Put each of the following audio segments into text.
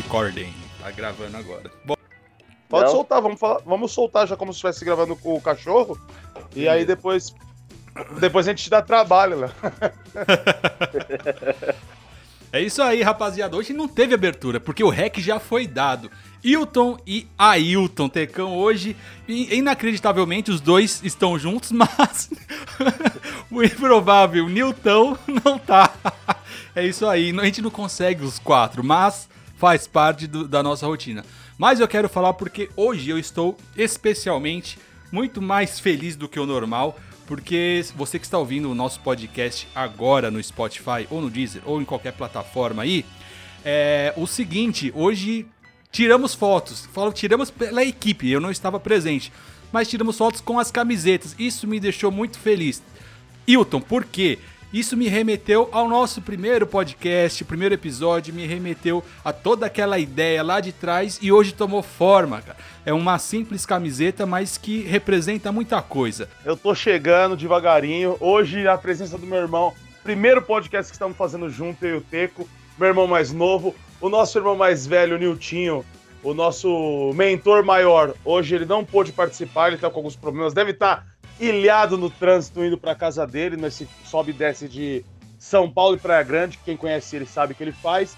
recording. Tá gravando agora. Bom, Pode Não? soltar, vamos, falar, vamos soltar já como se estivesse gravando com o cachorro. E aí depois. Depois a gente te dá trabalho, né? É isso aí, rapaziada. Hoje não teve abertura, porque o REC já foi dado. Hilton e Ailton Tecão hoje, inacreditavelmente, os dois estão juntos, mas o improvável Newton não tá. É isso aí, a gente não consegue os quatro, mas faz parte do- da nossa rotina. Mas eu quero falar porque hoje eu estou especialmente muito mais feliz do que o normal, porque você que está ouvindo o nosso podcast agora no Spotify, ou no Deezer, ou em qualquer plataforma aí, é o seguinte, hoje tiramos fotos, falo tiramos pela equipe, eu não estava presente, mas tiramos fotos com as camisetas, isso me deixou muito feliz. Hilton, por quê? Isso me remeteu ao nosso primeiro podcast, primeiro episódio, me remeteu a toda aquela ideia lá de trás e hoje tomou forma, cara. É uma simples camiseta, mas que representa muita coisa. Eu tô chegando devagarinho. Hoje, a presença do meu irmão. Primeiro podcast que estamos fazendo junto, eu e o Teco. Meu irmão mais novo. O nosso irmão mais velho, o Niltinho. O nosso mentor maior. Hoje ele não pôde participar, ele tá com alguns problemas. Deve estar ilhado no trânsito indo pra casa dele, nesse sobe e desce de São Paulo e Praia Grande. Quem conhece ele sabe o que ele faz.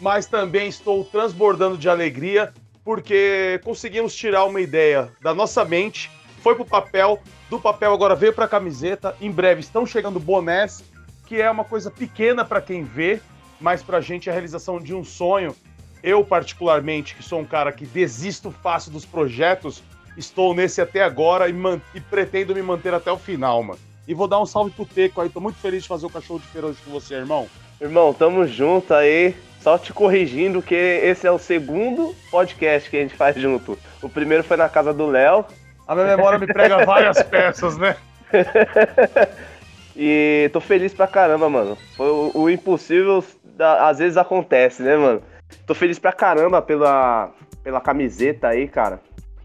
Mas também estou transbordando de alegria porque conseguimos tirar uma ideia da nossa mente, foi pro papel, do papel agora veio pra camiseta. Em breve estão chegando bonés, que é uma coisa pequena para quem vê, mas pra gente é a realização de um sonho. Eu, particularmente, que sou um cara que desisto fácil dos projetos, estou nesse até agora e, man- e pretendo me manter até o final, mano. E vou dar um salve pro Teco aí, tô muito feliz de fazer o cachorro de feira hoje com você, irmão. Irmão, tamo junto aí. Só te corrigindo que esse é o segundo podcast que a gente faz junto. O primeiro foi na casa do Léo. A minha memória me prega várias peças, né? E tô feliz pra caramba, mano. Foi o, o impossível, da- às vezes acontece, né, mano? Tô feliz pra caramba pela, pela camiseta aí, cara.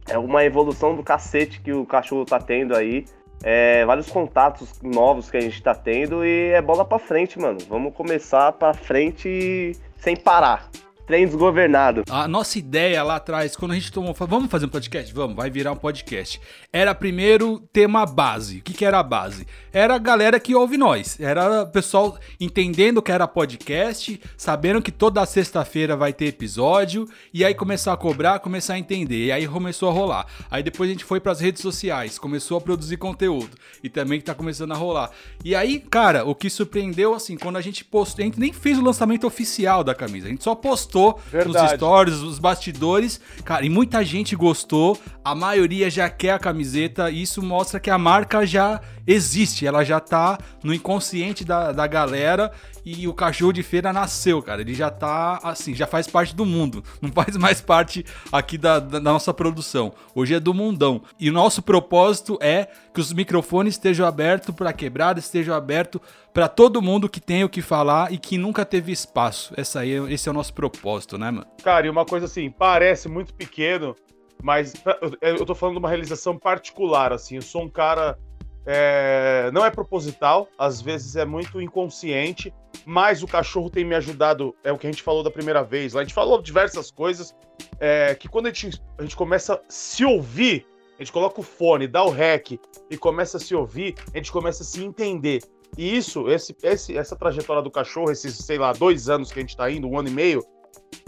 É uma evolução do cacete que o cachorro tá tendo aí. É, vários contatos novos que a gente tá tendo e é bola pra frente, mano. Vamos começar pra frente sem parar. Trem desgovernado. A nossa ideia lá atrás, quando a gente tomou. Vamos fazer um podcast? Vamos, vai virar um podcast. Era primeiro ter uma base. O que, que era a base? Era a galera que ouve nós. Era o pessoal entendendo que era podcast, sabendo que toda sexta-feira vai ter episódio, e aí começar a cobrar, começar a entender. E aí começou a rolar. Aí depois a gente foi pras redes sociais, começou a produzir conteúdo. E também que tá começando a rolar. E aí, cara, o que surpreendeu, assim, quando a gente postou, a gente nem fez o lançamento oficial da camisa, a gente só postou nos Verdade. stories, os bastidores. Cara, e muita gente gostou, a maioria já quer a camiseta, e isso mostra que a marca já existe, ela já tá no inconsciente da, da galera e o cachorro de feira nasceu, cara. Ele já tá assim, já faz parte do mundo, não faz mais parte aqui da, da nossa produção. Hoje é do mundão. E o nosso propósito é que os microfones estejam abertos para quebrada, estejam abertos para todo mundo que tem o que falar e que nunca teve espaço. Essa aí, é- esse é o nosso propósito, né, mano? Cara, e uma coisa assim, parece muito pequeno, mas eu eu tô falando de uma realização particular, assim. Eu sou um cara. é, não é proposital, às vezes é muito inconsciente, mas o cachorro tem me ajudado. É o que a gente falou da primeira vez. lá. A gente falou diversas coisas. é, que quando a gente, a gente começa a se ouvir, a gente coloca o fone, dá o rec e começa a se ouvir, a gente começa a se entender. E isso, esse, esse- essa trajetória do cachorro, esses, sei lá, dois anos que a gente tá indo, um ano e meio,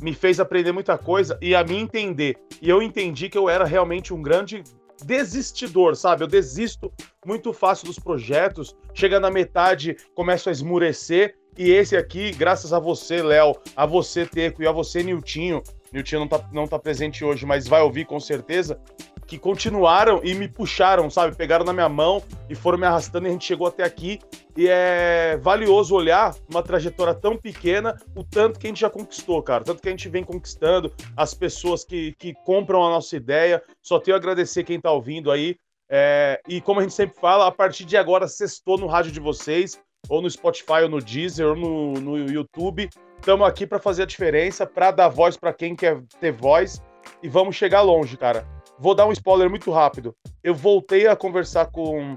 me fez aprender muita coisa e a me entender. E eu entendi que eu era realmente um grande desistidor, sabe? Eu desisto muito fácil dos projetos, chega na metade, começo a esmurecer. E esse aqui, graças a você, Léo, a você, Teco, e a você, Niltinho, Niltinho não tá, não tá presente hoje, mas vai ouvir com certeza, que continuaram e me puxaram, sabe? Pegaram na minha mão e foram me arrastando e a gente chegou até aqui. E é valioso olhar uma trajetória tão pequena, o tanto que a gente já conquistou, cara. Tanto que a gente vem conquistando, as pessoas que, que compram a nossa ideia. Só tenho a agradecer quem tá ouvindo aí. É, e como a gente sempre fala, a partir de agora, sextou no rádio de vocês, ou no Spotify, ou no Deezer, ou no, no YouTube. Estamos aqui para fazer a diferença, para dar voz para quem quer ter voz. E vamos chegar longe, cara. Vou dar um spoiler muito rápido. Eu voltei a conversar com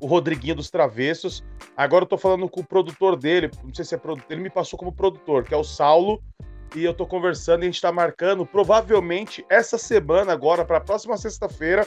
o Rodriguinho dos Travessos. Agora eu tô falando com o produtor dele, não sei se é produtor, ele me passou como produtor, que é o Saulo. e eu tô conversando e a gente tá marcando provavelmente essa semana agora para a próxima sexta-feira.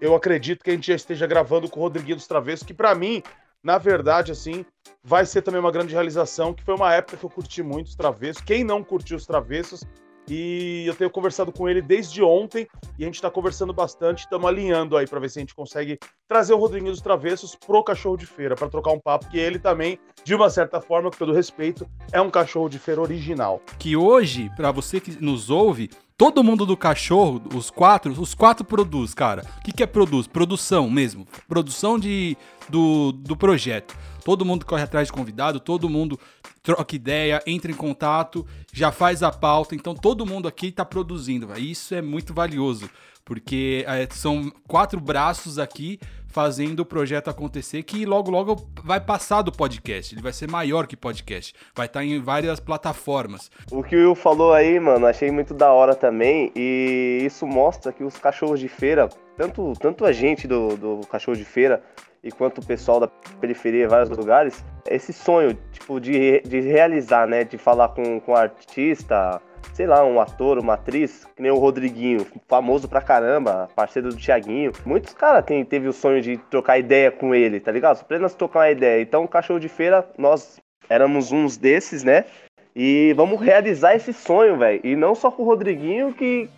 Eu acredito que a gente já esteja gravando com o Rodriguinho dos Travessos, que para mim, na verdade, assim, vai ser também uma grande realização, que foi uma época que eu curti muito os Travessos. Quem não curtiu os Travessos, e eu tenho conversado com ele desde ontem e a gente está conversando bastante, estamos alinhando aí para ver se a gente consegue trazer o Rodriguinho dos Travessos pro cachorro de feira para trocar um papo que ele também, de uma certa forma, com todo respeito, é um cachorro de feira original. Que hoje, para você que nos ouve, Todo mundo do cachorro, os quatro, os quatro produz, cara. O que, que é produz? Produção mesmo. Produção de, do, do projeto. Todo mundo corre atrás de convidado, todo mundo troca ideia, entra em contato, já faz a pauta. Então todo mundo aqui está produzindo. Véio. Isso é muito valioso, porque é, são quatro braços aqui fazendo o projeto acontecer, que logo, logo vai passar do podcast. Ele vai ser maior que podcast. Vai estar tá em várias plataformas. O que o Will falou aí, mano, achei muito da hora também. E isso mostra que os cachorros de feira, tanto, tanto a gente do, do cachorro de feira, e quanto o pessoal da periferia em vários lugares, esse sonho, tipo, de, de realizar, né? De falar com, com um artista, sei lá, um ator, uma atriz, que nem o Rodriguinho, famoso pra caramba, parceiro do Thiaguinho. Muitos caras teve o sonho de trocar ideia com ele, tá ligado? Apenas trocar uma ideia. Então, Cachorro de Feira, nós éramos uns desses, né? E vamos realizar esse sonho, velho. E não só com o Rodriguinho, que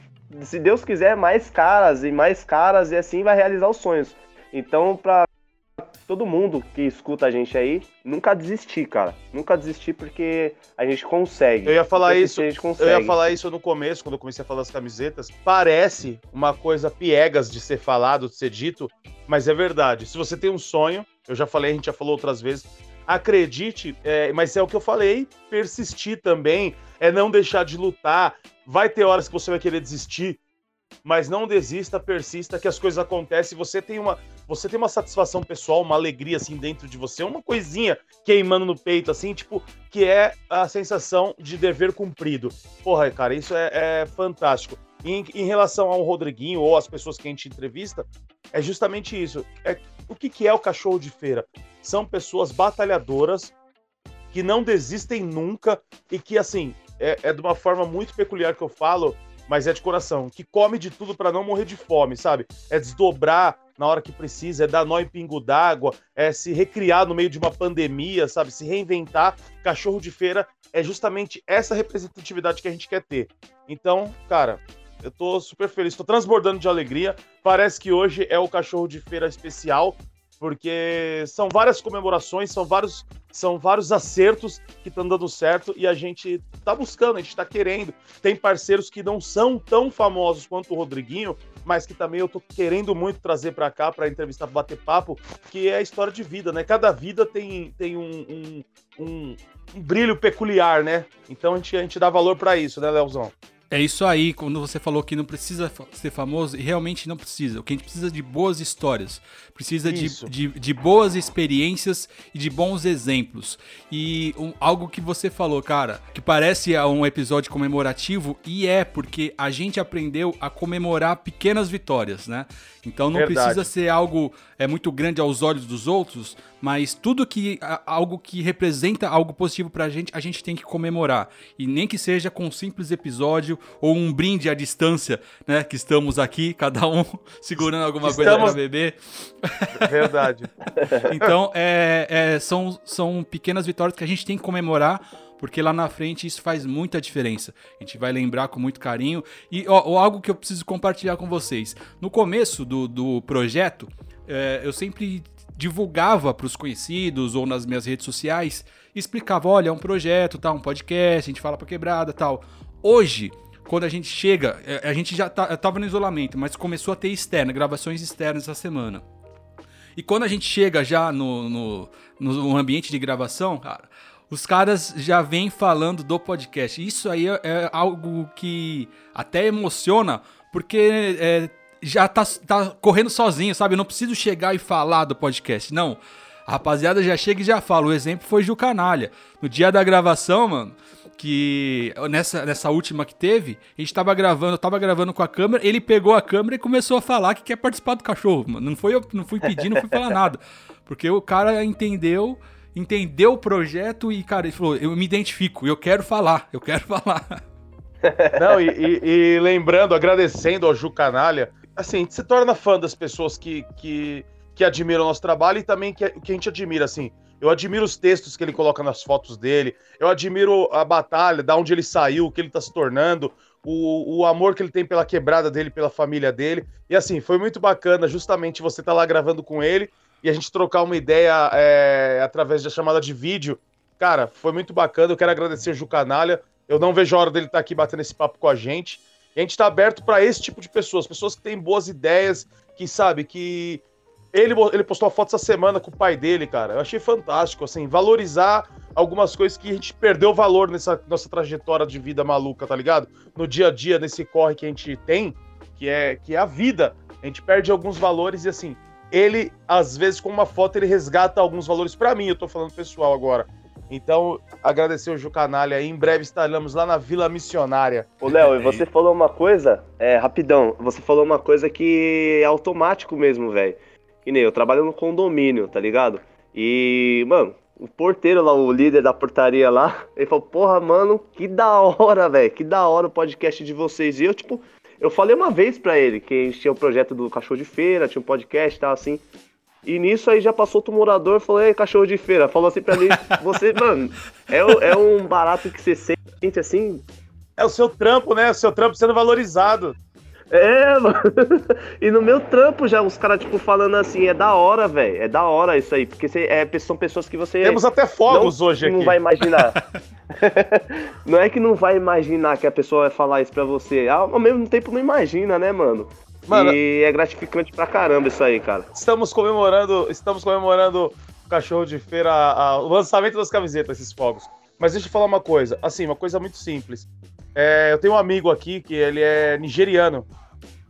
se Deus quiser, mais caras e mais caras, e assim vai realizar os sonhos. Então, pra todo mundo que escuta a gente aí, nunca desistir, cara. Nunca desistir porque a gente consegue. Eu ia falar isso. Eu ia falar isso no começo, quando eu comecei a falar das camisetas. Parece uma coisa piegas de ser falado, de ser dito, mas é verdade. Se você tem um sonho, eu já falei, a gente já falou outras vezes, acredite, é, mas é o que eu falei, persistir também, é não deixar de lutar. Vai ter horas que você vai querer desistir, mas não desista, persista, que as coisas acontecem. Você tem uma, você tem uma satisfação pessoal, uma alegria assim dentro de você, uma coisinha queimando no peito, assim, tipo, que é a sensação de dever cumprido. Porra, cara, isso é, é fantástico. Em, em, relação ao Rodriguinho ou às pessoas que a gente entrevista, é justamente isso. É, o que, que é o cachorro de feira? São pessoas batalhadoras que não desistem nunca e que, assim, é, é de uma forma muito peculiar que eu falo mas é de coração, que come de tudo para não morrer de fome, sabe? É desdobrar na hora que precisa, é dar nó em pingo d'água, é se recriar no meio de uma pandemia, sabe? Se reinventar. Cachorro de feira é justamente essa representatividade que a gente quer ter. Então, cara, eu tô super feliz, tô transbordando de alegria. Parece que hoje é o cachorro de feira especial porque são várias comemorações, são vários, são vários acertos que estão dando certo e a gente tá buscando, a gente tá querendo. Tem parceiros que não são tão famosos quanto o Rodriguinho, mas que também eu tô querendo muito trazer para cá para entrevistar, pra bater papo, que é a história de vida, né? Cada vida tem, tem um, um, um, um brilho peculiar, né? Então a gente, a gente dá valor para isso, né, Leozão? É isso aí, quando você falou que não precisa ser famoso, realmente não precisa. O que a gente precisa é de boas histórias, precisa de, de, de, boas experiências e de bons exemplos. E um, algo que você falou, cara, que parece um episódio comemorativo, e é, porque a gente aprendeu a comemorar pequenas vitórias, né? Então não Verdade. precisa ser algo é muito grande aos olhos dos outros, mas tudo que algo que representa algo positivo pra gente, a gente tem que comemorar. E nem que seja com um simples episódio ou um brinde à distância, né, que estamos aqui, cada um segurando alguma estamos... coisa para beber. Verdade. então, é, é, são, são pequenas vitórias que a gente tem que comemorar porque lá na frente isso faz muita diferença. A gente vai lembrar com muito carinho. E ó, algo que eu preciso compartilhar com vocês. No começo do, do projeto, é, eu sempre divulgava para os conhecidos ou nas minhas redes sociais, explicava, olha, é um projeto, tá, um podcast, a gente fala para quebrada, tal. Hoje, quando a gente chega, é, a gente já tá, tava no isolamento, mas começou a ter externa, gravações externas essa semana. E quando a gente chega já no, no, no ambiente de gravação, cara, os caras já vêm falando do podcast. Isso aí é, é algo que até emociona, porque é, já tá, tá correndo sozinho, sabe? Eu não preciso chegar e falar do podcast, não. A rapaziada já chega e já fala. O exemplo foi Ju Canalha. No dia da gravação, mano, que nessa, nessa última que teve, a gente tava gravando, eu tava gravando com a câmera, ele pegou a câmera e começou a falar que quer participar do cachorro, mano. Não foi eu, não fui pedir, não fui falar nada. Porque o cara entendeu entendeu o projeto e, cara, ele falou: eu me identifico, eu quero falar, eu quero falar. Não, e, e, e, lembrando, agradecendo ao Ju Canalha, assim, se torna fã das pessoas que, que, que admiram o nosso trabalho e também que, que a gente admira, assim. Eu admiro os textos que ele coloca nas fotos dele, eu admiro a batalha, da onde ele saiu, o que ele tá se tornando, o, o amor que ele tem pela quebrada dele, pela família dele. E assim, foi muito bacana justamente você tá lá gravando com ele e a gente trocar uma ideia é, através da chamada de vídeo. Cara, foi muito bacana. Eu quero agradecer o Ju Canalha. Eu não vejo a hora dele estar tá aqui batendo esse papo com a gente. A gente está aberto para esse tipo de pessoas, pessoas que têm boas ideias, que sabe, que ele, ele postou uma foto essa semana com o pai dele, cara. Eu achei fantástico, assim, valorizar algumas coisas que a gente perdeu valor nessa nossa trajetória de vida maluca, tá ligado? No dia a dia, nesse corre que a gente tem, que é, que é a vida. A gente perde alguns valores e, assim, ele, às vezes, com uma foto, ele resgata alguns valores para mim, eu tô falando pessoal agora. Então, agradecer o Ju Canalha. Em breve estaremos lá na Vila Missionária. Ô, Léo, e você falou uma coisa, é, rapidão, você falou uma coisa que é automático mesmo, velho. Que nem eu trabalho no condomínio, tá ligado? E, mano, o porteiro lá, o líder da portaria lá, ele falou, porra, mano, que da hora, velho, que da hora o podcast de vocês. E eu, tipo, eu falei uma vez pra ele que a gente tinha o um projeto do cachorro de feira, tinha um podcast e tal, assim. E nisso aí já passou outro morador falou, ei, cachorro de feira. Falou assim pra mim, você, mano, é, é um barato que você sente assim. É o seu trampo, né? O seu trampo sendo valorizado. É, mano. E no meu trampo já, os caras, tipo, falando assim, é da hora, velho. É da hora isso aí. Porque cê, é, são pessoas que você. Temos até fogos não, hoje aqui. Não vai imaginar. não é que não vai imaginar que a pessoa vai falar isso pra você. Ao mesmo tempo não imagina, né, mano? Mano, e é gratificante pra caramba isso aí, cara. Estamos comemorando, estamos comemorando o cachorro de feira, a, o lançamento das camisetas, esses fogos. Mas deixa eu falar uma coisa, assim, uma coisa muito simples. É, eu tenho um amigo aqui que ele é nigeriano.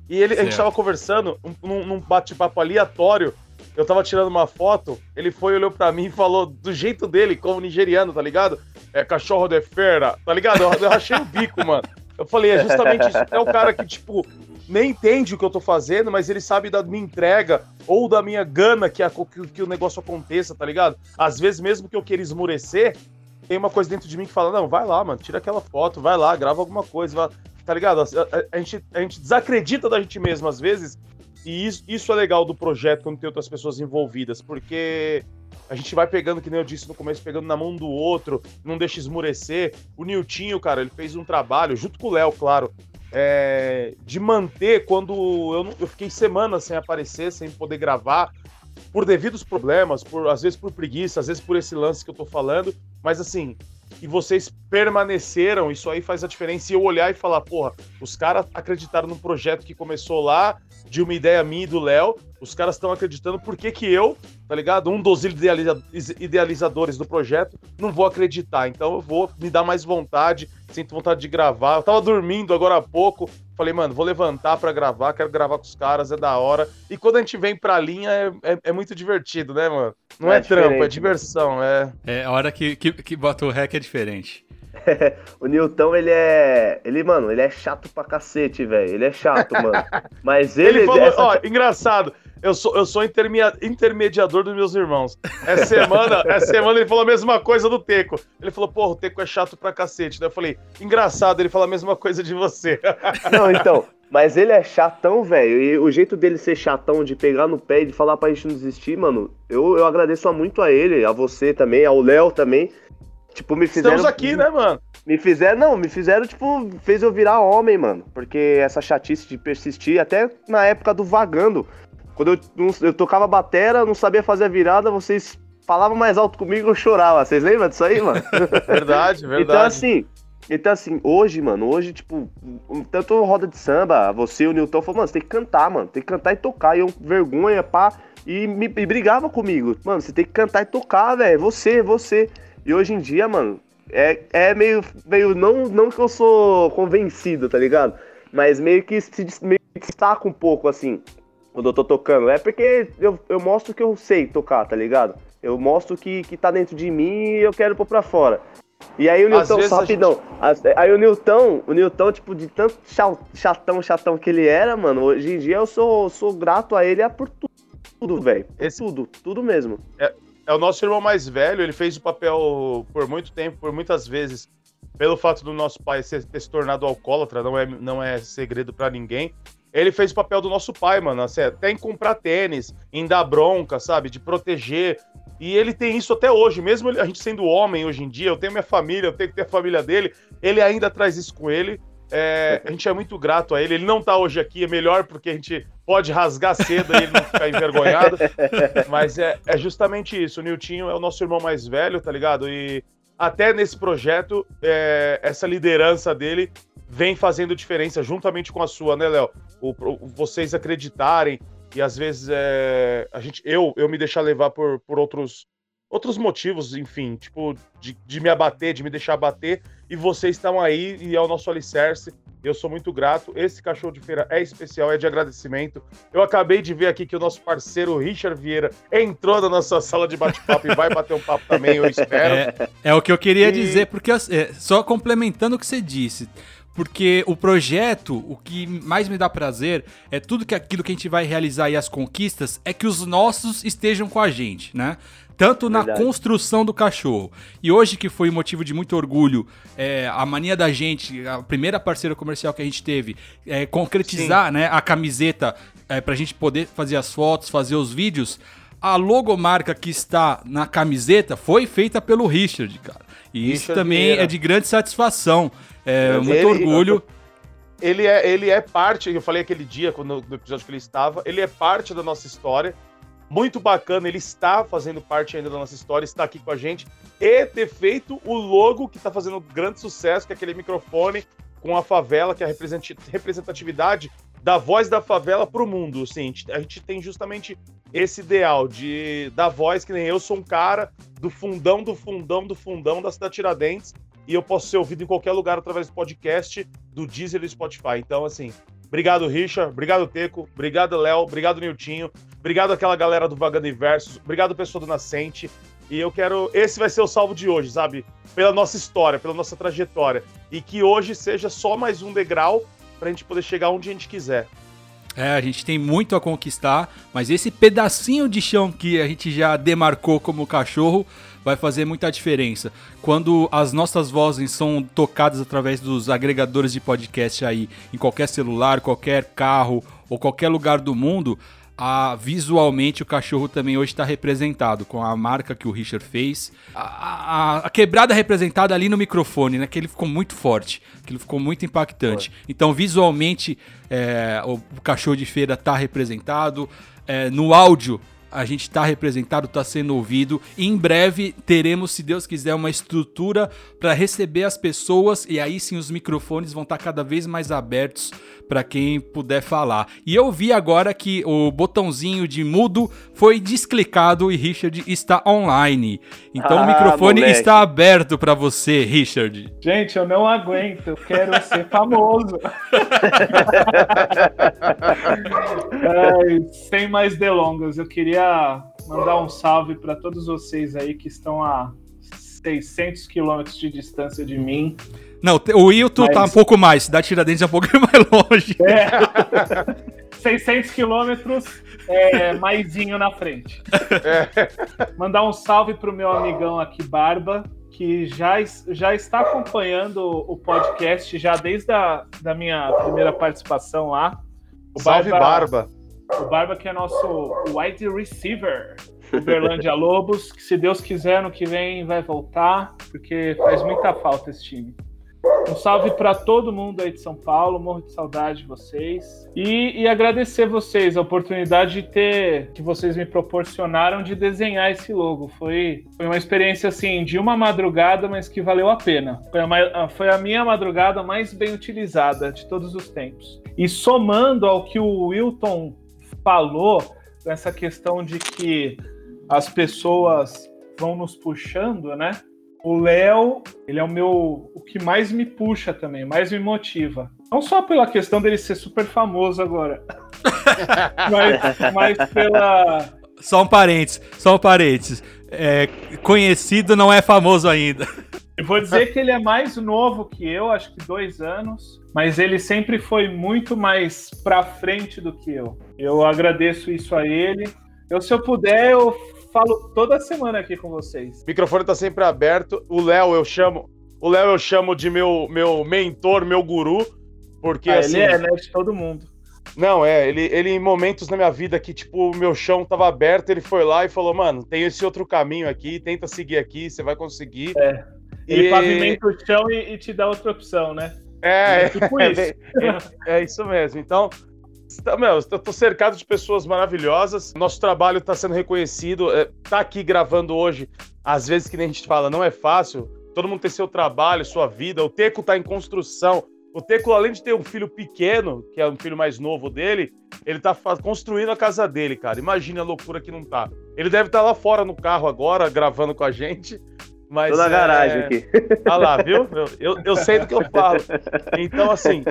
E ele, a gente tava conversando num, num bate-papo aleatório. Eu tava tirando uma foto, ele foi, olhou pra mim e falou do jeito dele, como nigeriano, tá ligado? É cachorro de feira, tá ligado? Eu, eu rachei o bico, mano. Eu falei, é justamente isso. É o cara que, tipo, nem entende o que eu tô fazendo, mas ele sabe da minha entrega ou da minha gana que, a, que, que, o negócio aconteça, tá ligado? Às vezes, mesmo que eu queira esmurecer, tem uma coisa dentro de mim que fala: não, vai lá, mano, tira aquela foto, vai lá, grava alguma coisa, vai, tá ligado? A, a, a, gente, a gente desacredita da gente mesmo às vezes, e isso, isso é legal do projeto quando tem outras pessoas envolvidas, porque a gente vai pegando, que nem eu disse no começo, pegando na mão do outro, não deixa esmurecer. O Niltinho, cara, ele fez um trabalho, junto com o Léo, claro, é, de manter quando eu, eu fiquei semanas sem aparecer, sem poder gravar, por devidos problemas, por às vezes por preguiça, às vezes por esse lance que eu tô falando, mas assim, e vocês permaneceram, isso aí faz a diferença. E eu olhar e falar, porra, os caras acreditaram num projeto que começou lá, de uma ideia minha e do Léo, os caras estão acreditando, por que que eu, tá ligado? Um dos idealiza idealizadores do projeto, não vou acreditar. Então eu vou me dar mais vontade, sinto vontade de gravar. Eu tava dormindo agora há pouco, falei, mano, vou levantar para gravar, quero gravar com os caras, é da hora. E quando a gente vem pra linha, é, é, é muito divertido, né, mano? Não é, é trampo, é né? diversão, é. É, a hora que, que, que bota o rec é diferente. o Newton, ele é. Ele, mano, ele é chato pra cacete, velho. Ele é chato, mano. Mas ele. ele falou, essa... ó, engraçado. Eu sou, eu sou intermediador dos meus irmãos. Essa semana, essa semana ele falou a mesma coisa do Teco. Ele falou, porra, o Teco é chato pra cacete. Daí eu falei, engraçado, ele fala a mesma coisa de você. Não, então, mas ele é chatão, velho. E o jeito dele ser chatão, de pegar no pé e de falar pra gente não desistir, mano, eu, eu agradeço muito a ele, a você também, ao Léo também. Tipo, me fizeram. Estamos aqui, né, mano? Me fizeram, não, me fizeram, tipo, fez eu virar homem, mano. Porque essa chatice de persistir, até na época do vagando. Quando eu, eu tocava batera, não sabia fazer a virada, vocês falavam mais alto comigo, eu chorava. Vocês lembram disso aí, mano? verdade, verdade. Então, assim, então, assim, hoje, mano, hoje, tipo, tanto roda de samba, você e o Newton falou, mano, você tem que cantar, mano, tem que cantar e tocar. E eu, vergonha, pá, e me e brigava comigo. Mano, você tem que cantar e tocar, velho, você, você. E hoje em dia, mano, é, é meio, meio não, não que eu sou convencido, tá ligado? Mas meio que se meio que destaca um pouco, assim, quando eu tô tocando. É porque eu, eu mostro que eu sei tocar, tá ligado? Eu mostro que, que tá dentro de mim e eu quero pôr pra fora. E aí o Newton, rapidão, gente... aí o Newton, o Newton, tipo, de tanto chatão, chatão que ele era, mano, hoje em dia eu sou, sou grato a ele por tudo, velho. Esse... Tudo, tudo mesmo. É, é o nosso irmão mais velho, ele fez o papel por muito tempo, por muitas vezes, pelo fato do nosso pai ser, ter se tornado alcoólatra, não é, não é segredo para ninguém. Ele fez o papel do nosso pai, mano, assim, até em comprar tênis, em dar bronca, sabe, de proteger. E ele tem isso até hoje, mesmo a gente sendo homem hoje em dia, eu tenho minha família, eu tenho que ter a família dele, ele ainda traz isso com ele. É, a gente é muito grato a ele. Ele não tá hoje aqui, é melhor porque a gente pode rasgar cedo e ele não ficar envergonhado. Mas é, é justamente isso. O Niltinho é o nosso irmão mais velho, tá ligado? E até nesse projeto, é, essa liderança dele vem fazendo diferença juntamente com a sua, né, Léo? Vocês acreditarem e às vezes é, a gente, eu, eu me deixar levar por, por outros outros motivos, enfim, tipo, de, de me abater, de me deixar abater, e vocês estão aí e é o nosso alicerce. Eu sou muito grato. Esse cachorro de feira é especial, é de agradecimento. Eu acabei de ver aqui que o nosso parceiro Richard Vieira entrou na nossa sala de bate-papo e vai bater um papo também, eu espero. É, é o que eu queria e... dizer, porque é, só complementando o que você disse porque o projeto, o que mais me dá prazer é tudo que aquilo que a gente vai realizar e as conquistas é que os nossos estejam com a gente, né? tanto na Verdade. construção do cachorro. E hoje, que foi motivo de muito orgulho, é, a mania da gente, a primeira parceira comercial que a gente teve, é, concretizar né, a camiseta é, para a gente poder fazer as fotos, fazer os vídeos. A logomarca que está na camiseta foi feita pelo Richard, cara. E Richard isso também Vieira. é de grande satisfação. É, muito ele, orgulho. Ele é, ele é parte, eu falei aquele dia, quando, no episódio que ele estava, ele é parte da nossa história muito bacana ele está fazendo parte ainda da nossa história, está aqui com a gente e ter feito o logo que está fazendo grande sucesso, que é aquele microfone com a favela, que é a representatividade da voz da favela para o mundo. Assim, a gente tem justamente esse ideal de dar voz, que nem eu sou um cara do fundão, do fundão, do fundão da cidade Tiradentes, e eu posso ser ouvido em qualquer lugar através do podcast, do Deezer e do Spotify. Então, assim, obrigado, Richard, obrigado, Teco, obrigado, Léo, obrigado, Niltinho, Obrigado àquela galera do Vagando Inversos. Obrigado, pessoa do Nascente. E eu quero. Esse vai ser o salvo de hoje, sabe? Pela nossa história, pela nossa trajetória. E que hoje seja só mais um degrau pra gente poder chegar onde a gente quiser. É, a gente tem muito a conquistar, mas esse pedacinho de chão que a gente já demarcou como cachorro vai fazer muita diferença. Quando as nossas vozes são tocadas através dos agregadores de podcast aí, em qualquer celular, qualquer carro ou qualquer lugar do mundo, a, visualmente o cachorro também hoje está representado com a marca que o Richard fez. A, a, a, quebrada representada ali no microfone, né? Que ele ficou muito forte, que ele ficou muito impactante. Foi. Então, visualmente, é, o, o, cachorro de feira está representado. É, no áudio, a gente está representado, está sendo ouvido. E em breve teremos, se Deus quiser, uma estrutura para receber as pessoas e aí sim os microfones vão estar tá cada vez mais abertos para quem puder falar. E eu vi agora que o botãozinho de mudo foi desclicado e Richard está online. Então ah, o microfone moleque. está aberto para você, Richard. Gente, eu não aguento, eu quero ser famoso. sem mais delongas, eu queria mandar um salve para todos vocês aí que estão a 600 quilômetros de distância de mim. Não, o Wilton Mas... tá um pouco mais, Cidade Tiradentes é um pouquinho mais longe. É. 600 quilômetros, é, maisinho na frente. É. Mandar um salve pro meu amigão aqui, Barba, que já, já está acompanhando o podcast já desde a da minha primeira participação lá. O salve, Barba. O Barba que é nosso wide receiver. Uberlândia Lobos, que se Deus quiser, no que vem vai voltar, porque faz muita falta esse time. Um salve para todo mundo aí de São Paulo, morro de saudade de vocês. E, e, agradecer vocês a oportunidade de ter, que vocês me proporcionaram de desenhar esse logo. Foi, foi uma experiência assim, de uma madrugada, mas que valeu a pena. Foi a, foi a minha madrugada mais bem utilizada de todos os tempos. E somando ao que o Wilton falou, essa questão de que as pessoas vão nos puxando, né? O Léo, ele é o meu. o que mais me puxa também, mais me motiva. Não só pela questão dele ser super famoso agora, mas, mas pela. Só um parênteses, só um parênteses. É, conhecido não é famoso ainda. Eu vou dizer que ele é mais novo que eu, acho que dois anos, mas ele sempre foi muito mais pra frente do que eu. Eu agradeço isso a ele. Eu, se eu puder, eu falo toda semana aqui com vocês. O microfone tá sempre aberto. O Léo, eu chamo. O Léo eu chamo de meu, meu mentor, meu guru, porque Ah, assim. ele é, né? De todo mundo. Não, é, ele, ele em momentos na minha vida que, tipo, o meu chão tava aberto, ele foi lá e falou, mano, tem esse outro caminho aqui, tenta seguir aqui, você vai conseguir. É. Ele E- pavimenta o chão e, e te dá outra opção, né? É, É tipo é, isso. é, é isso mesmo. Então, meu, eu tô cercado de pessoas maravilhosas. Nosso trabalho tá sendo reconhecido. É, tá aqui gravando hoje. Às vezes, que nem a gente fala, não é fácil. Todo mundo tem seu trabalho, sua vida. O Teco tá em construção. O Teco, além de ter um filho pequeno, que é um filho mais novo dele, ele tá construindo a casa dele, cara. Imagina a loucura que não tá. Ele deve estar lá fora no carro agora, gravando com a gente. Mas, Tô na é, garagem aqui. Olha lá, viu? Eu, eu, eu sei do que eu falo. Então, assim,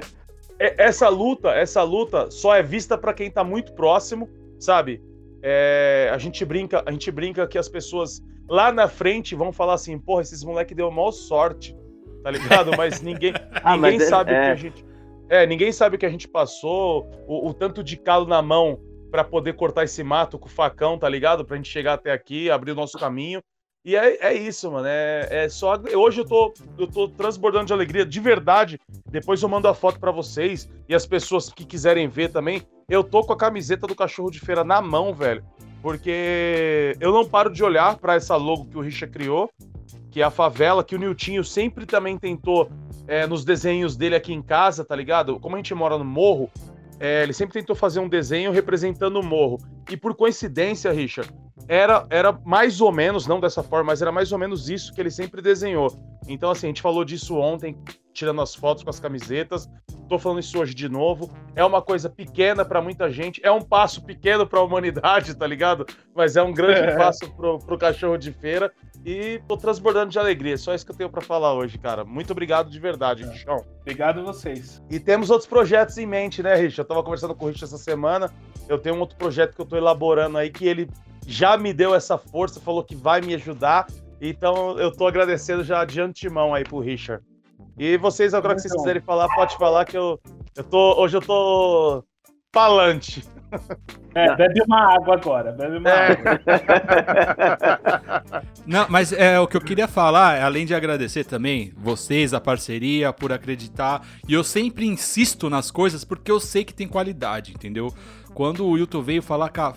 essa luta, essa luta só é vista pra quem tá muito próximo, sabe? É, a gente brinca, a gente brinca que as pessoas lá na frente vão falar assim, porra, esses moleque deu a maior sorte, tá ligado? Mas ninguém, Ah, ninguém mas é- sabe o que é. a gente. É, ninguém sabe o que a gente passou, o, o tanto de calo na mão pra poder cortar esse mato com o facão, tá ligado? Pra gente chegar até aqui, abrir o nosso caminho. E é, é isso, mano. É, é só. Hoje eu tô, eu tô transbordando de alegria, de verdade. Depois eu mando a foto pra vocês e as pessoas que quiserem ver também. Eu tô com a camiseta do cachorro de feira na mão, velho. Porque eu não paro de olhar pra essa logo que o Richa criou, que é a favela, que o Niltinho sempre também tentou é, nos desenhos dele aqui em casa, tá ligado? Como a gente mora no morro, é, ele sempre tentou fazer um desenho representando o morro. E por coincidência, Richard, era, era mais ou menos, não dessa forma, mas era mais ou menos isso que ele sempre desenhou. Então, assim, a gente falou disso ontem, tirando as fotos com as camisetas. Tô falando isso hoje de novo. É uma coisa pequena pra muita gente, é um passo pequeno pra humanidade, tá ligado? Mas é um grande É. passo pro, pro cachorro de feira. E tô transbordando de alegria. Só isso que eu tenho pra falar hoje, cara. Muito obrigado de verdade, Richão. Obrigado a vocês. E temos outros projetos em mente, né, Rich? Eu tava conversando com o Rich essa semana. Eu tenho um outro projeto que eu tô elaborando aí que ele já me deu essa força, falou que vai me ajudar. Então eu tô agradecendo já de antemão aí pro Richard. E vocês, agora que vocês bom. quiserem falar, pode falar que eu, eu tô. Hoje eu tô falante. É, bebe uma água agora. Bebe uma É. água. Não, mas é o que eu queria falar, além de agradecer também vocês, a parceria, por acreditar. E eu sempre insisto nas coisas porque eu sei que tem qualidade, entendeu? Quando o Wilton veio falar, ca-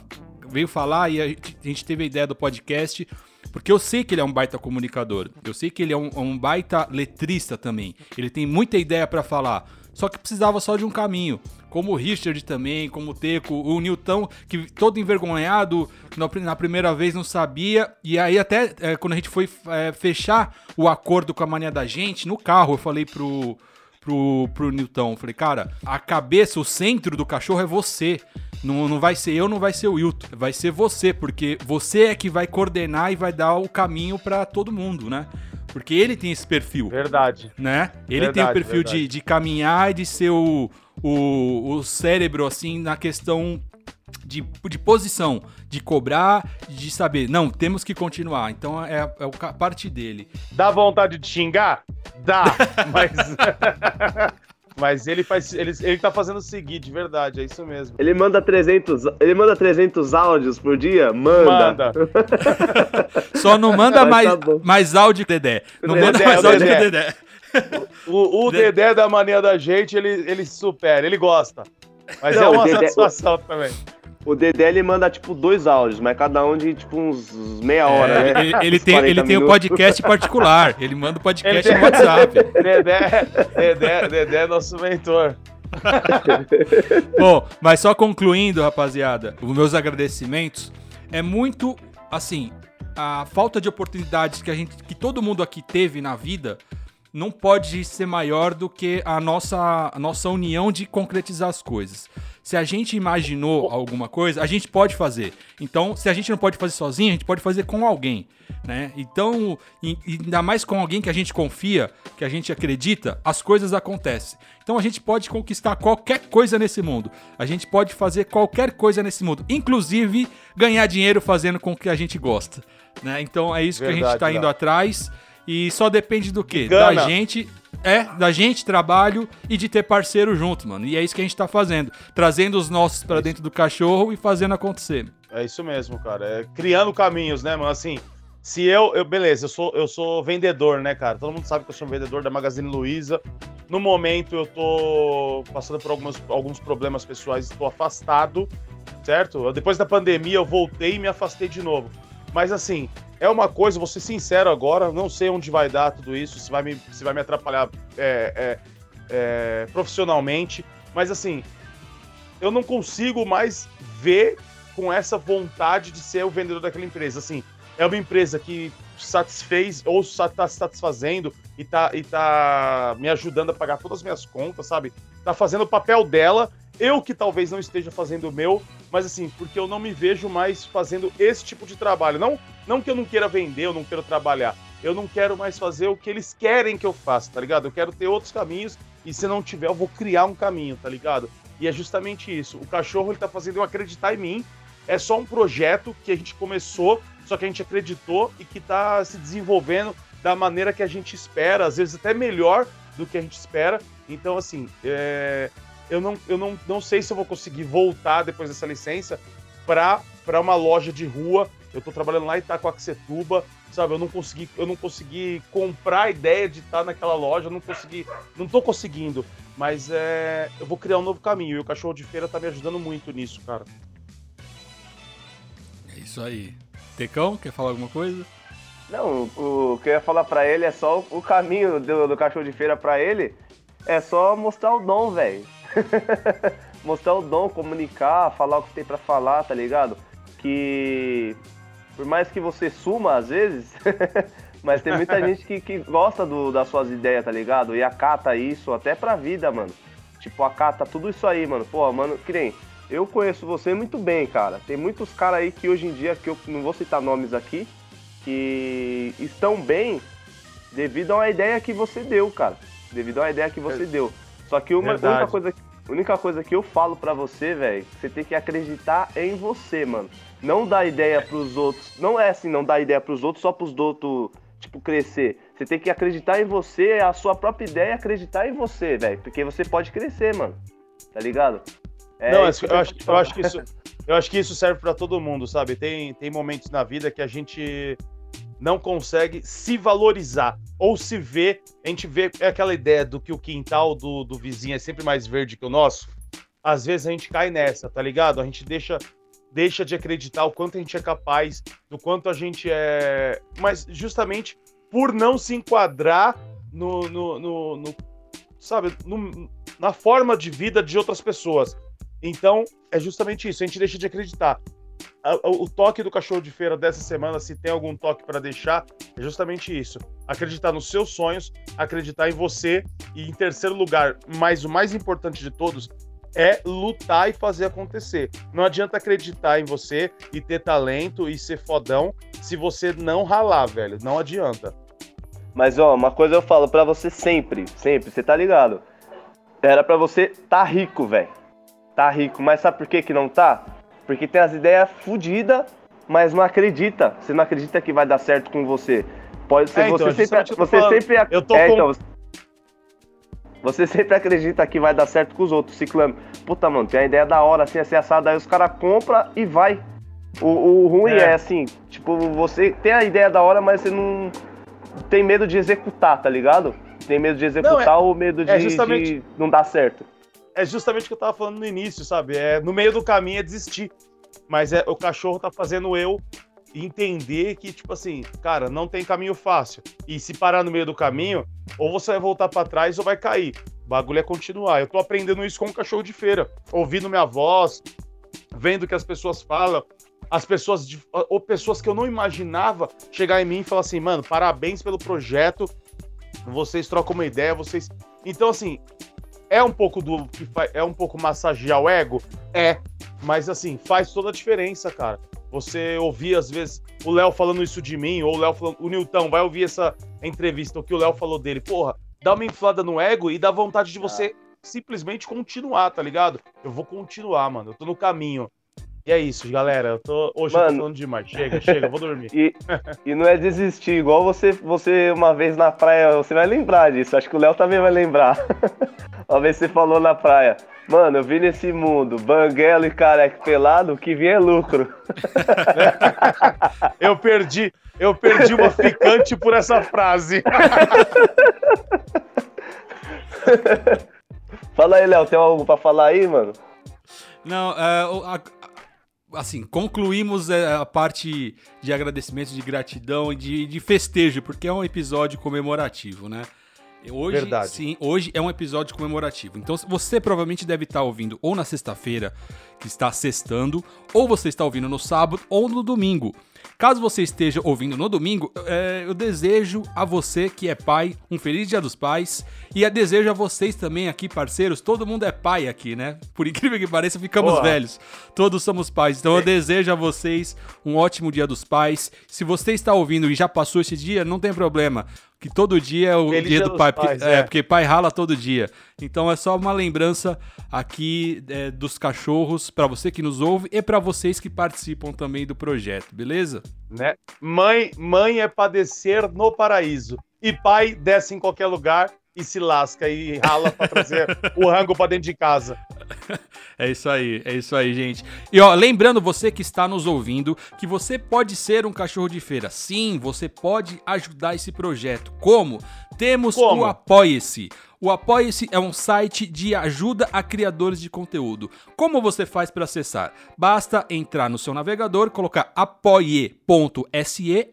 veio falar e a gente, teve a ideia do podcast, porque eu sei que ele é um baita comunicador. Eu sei que ele é um, um baita letrista também. Ele tem muita ideia pra falar. Só que precisava só de um caminho. Como o Richard também, como o Teco, o Newton, que todo envergonhado na, pri- na primeira vez não sabia. E aí, até é, quando a gente foi é, fechar o acordo com a mania da gente, no carro, eu falei pro, pro, pro Newton, falei, cara, a cabeça, o centro do cachorro é você. Não, não vai ser eu, não vai ser o Wilton. Vai ser você, porque você é que vai coordenar e vai dar o caminho pra todo mundo, né? Porque ele tem esse perfil Verdade. né? Ele tem o Verdade, perfil de, verdade. de caminhar e de ser o, o, o cérebro, assim, na questão de, de posição, de cobrar, de saber, não, temos que continuar. Então é, é ca- parte dele. Dá vontade de xingar? Dá, mas. Mas ele faz. Ele, ele tá fazendo seguir, de verdade, é isso mesmo. Ele manda 300, ele manda 300 áudios por dia? Manda. Manda. Só não manda Mas mais, tá mais áudio que o Dedé. Não Dedé, manda mais o áudio que o Dedé. Dedé. O, o De- Dedé da mania da gente, ele, ele supera, ele gosta. Mas Não, é uma o Dedé- satisfação também. O Dedé ele manda tipo dois áudios, mas cada um de tipo uns meia hora, É, né? ele, ele Uns tem, 40 ele tem o minutos. podcast particular. Ele manda o podcast Ele no WhatsApp. Dedé, Dedé, Dedé é nosso mentor. Bom, mas só concluindo, rapaziada, os meus agradecimentos é muito assim, a falta de oportunidades que a gente que todo mundo aqui teve na vida não pode ser maior do que a nossa, a nossa união de concretizar as coisas. Se a gente imaginou alguma coisa, a gente pode fazer. Então, se a gente não pode fazer sozinho, a gente pode fazer com alguém, né? Então, ainda mais com alguém que a gente confia, que a gente acredita, as coisas acontecem. Então, a gente pode conquistar qualquer coisa nesse mundo. A gente pode fazer qualquer coisa nesse mundo, inclusive ganhar dinheiro fazendo com o que a gente gosta, né? Então, é isso que a gente Verdade, tá indo atrás e só depende do quê? Gana. Da gente é, da gente, trabalho e de ter parceiro junto, mano. E é isso que a gente tá fazendo. Trazendo os nossos pra dentro do cachorro e fazendo acontecer. É isso mesmo, cara. É criando caminhos, né, mano? Assim, se eu, eu. Beleza, eu sou, eu sou vendedor, né, cara? Todo mundo sabe que eu sou um vendedor da Magazine Luiza. No momento eu tô passando por algumas, alguns problemas pessoais, estou afastado, certo? Depois da pandemia eu voltei e me afastei de novo. Mas assim, é uma coisa, vou ser sincero agora, não sei onde vai dar tudo isso, se vai me, se vai me atrapalhar é, é, é, profissionalmente, mas assim, eu não consigo mais ver com essa vontade de ser o vendedor daquela empresa. Assim, é uma empresa que satisfez ou está satisfazendo e tá, e tá me ajudando a pagar todas as minhas contas, sabe? Tá fazendo o papel dela. Eu que talvez não esteja fazendo o meu, mas assim, porque eu não me vejo mais fazendo esse tipo de trabalho. Não, não que eu não queira vender, eu não quero trabalhar. Eu não quero mais fazer o que eles querem que eu faça, tá ligado? Eu quero ter outros caminhos e se não tiver, eu vou criar um caminho, tá ligado? E é justamente isso. O cachorro ele tá fazendo eu acreditar em mim. É só um projeto que a gente começou, só que a gente acreditou e que tá se desenvolvendo da maneira que a gente espera, às vezes até melhor do que a gente espera. Então, assim, é... eu, não, eu não, não sei se eu vou conseguir voltar depois dessa licença para uma loja de rua. Eu tô trabalhando lá em Itacoaxetuba, sabe? Eu não consegui, eu não consegui comprar a ideia de estar naquela loja, eu não consegui, não tô conseguindo. Mas é, eu vou criar um novo caminho e o cachorro de feira tá me ajudando muito nisso, cara. É isso aí. Tecão, quer falar alguma coisa? Não, o, que eu ia falar pra ele é só o caminho do, do cachorro de feira pra ele. É só mostrar o dom, velho. mostrar o dom, comunicar, falar o que tem pra falar, tá ligado? Que por mais que você suma às vezes, mas tem muita gente que, que gosta do, das suas ideias, tá ligado? E acata isso até pra vida, mano. Tipo, acata tudo isso aí, mano. Pô, mano, que nem. Eu conheço você muito bem, cara. Tem muitos caras aí que hoje em dia, que eu não vou citar nomes aqui, que estão bem devido a uma ideia que você deu, cara. Devido a uma ideia que você é. deu. Só que uma única coisa, única coisa que eu falo para você, velho, você tem que acreditar em você, mano. Não dar ideia pros outros. Não é assim, não dar ideia pros outros só pros outros, tipo, crescer. Você tem que acreditar em você, a sua própria ideia, acreditar em você, velho. Porque você pode crescer, mano. Tá ligado? É não, eu acho, eu acho que isso, eu acho que isso serve para todo mundo, sabe? Tem, tem momentos na vida que a gente não consegue se valorizar ou se ver. A gente vê é aquela ideia do que o quintal do, do vizinho é sempre mais verde que o nosso. Às vezes a gente cai nessa, tá ligado? A gente deixa deixa de acreditar o quanto a gente é capaz, do quanto a gente é. Mas justamente por não se enquadrar no. no, no, no sabe, no, na forma de vida de outras pessoas. Então, é justamente isso, a gente deixa de acreditar. O toque do cachorro de feira dessa semana, se tem algum toque para deixar, é justamente isso. Acreditar nos seus sonhos, acreditar em você e, em terceiro lugar, mas o mais importante de todos, é lutar e fazer acontecer. Não adianta acreditar em você e ter talento e ser fodão se você não ralar, velho. Não adianta. Mas ó, uma coisa eu falo para você sempre, sempre, você tá ligado? Era para você tá rico, velho. Tá rico, mas sabe por que que não tá? Porque tem as ideias fodidas, mas não acredita. Você não acredita que vai dar certo com você. Pode ser é, então, você sempre, você sempre eu tô é, com... então, você sempre acredita que vai dar certo com os outros, ciclano. Puta, mano, tem a ideia da hora, assim, assim, assado, aí os caras compram e vai. O, o ruim é. é. assim, tipo, você tem a ideia da hora, mas você não tem medo de executar, tá ligado? Tem medo de executar não, é, ou medo de, é justamente, de, não dar certo. É justamente o que eu tava falando no início, sabe? É, no meio do caminho é desistir. Mas é, o cachorro tá fazendo eu entender que, tipo assim, cara, não tem caminho fácil. E se parar no meio do caminho, ou você vai voltar para trás ou vai cair. O bagulho é continuar. Eu tô aprendendo isso com um cachorro de feira, ouvindo minha voz, vendo o que as pessoas falam. As pessoas, ou pessoas que eu não imaginava chegar em mim e falar assim, mano, parabéns pelo projeto, vocês trocam uma ideia, vocês. Então, assim, é um pouco do. É um pouco massagear o ego? É. Mas assim, faz toda a diferença, cara. Você ouvir, às vezes, o Léo falando isso de mim, ou o Léo falando. O Nilton vai ouvir essa entrevista, o que o Léo falou dele. Porra, dá uma inflada no ego e dá vontade de você ah. simplesmente continuar, tá ligado? Eu vou continuar, mano. Eu tô no caminho. E é isso, galera. Eu tô, hoje Mano, eu tô falando demais. Chega, chega, eu vou dormir. E, e não é desistir, igual você, você uma vez na praia, você vai lembrar disso. Acho que o Léo também vai lembrar. uma vez você falou na praia. Mano, eu vi nesse mundo, banguelo e careca pelado, o que vinha é lucro. eu perdi. Eu perdi uma ficante por essa frase. Fala aí, Léo, tem algo pra falar aí, mano? Não, a- a- assim, concluímos é, a parte de agradecimento, de gratidão e de, de festejo, porque é um episódio comemorativo, né? Hoje, Verdade. sim, hoje é um episódio comemorativo. Então, você provavelmente deve estar ouvindo ou na sexta-feira, que está sextando, ou você está ouvindo no sábado ou no domingo. Caso você esteja ouvindo no domingo, é, eu desejo a você que é pai um feliz Dia dos Pais e eu desejo a vocês também aqui, parceiros. Todo mundo é pai aqui, né? Por incrível que pareça, ficamos velhos. Todos somos pais. Então eu desejo a vocês um ótimo Dia dos Pais. Se você está ouvindo e já passou esse dia, não tem problema. Que todo dia é o Feliz dia do pai. Porque, Pais, é, é. porque pai rala todo dia. Então é só uma lembrança aqui é, dos cachorros para você que nos ouve e para vocês que participam também do projeto, beleza? né? Mãe, mãe é padecer no paraíso. E pai desce em qualquer lugar e se lasca e rala pra trazer o rango pra dentro de casa. É isso aí, é isso aí, gente. E ó, lembrando você que está nos ouvindo que você pode ser um cachorro de feira. Sim, você pode ajudar esse projeto. Como? Temos Como? o Apoie-se. O Apoie-se é um site de ajuda a criadores de conteúdo. Como você faz para acessar? Basta entrar no seu navegador, colocar apoie.se,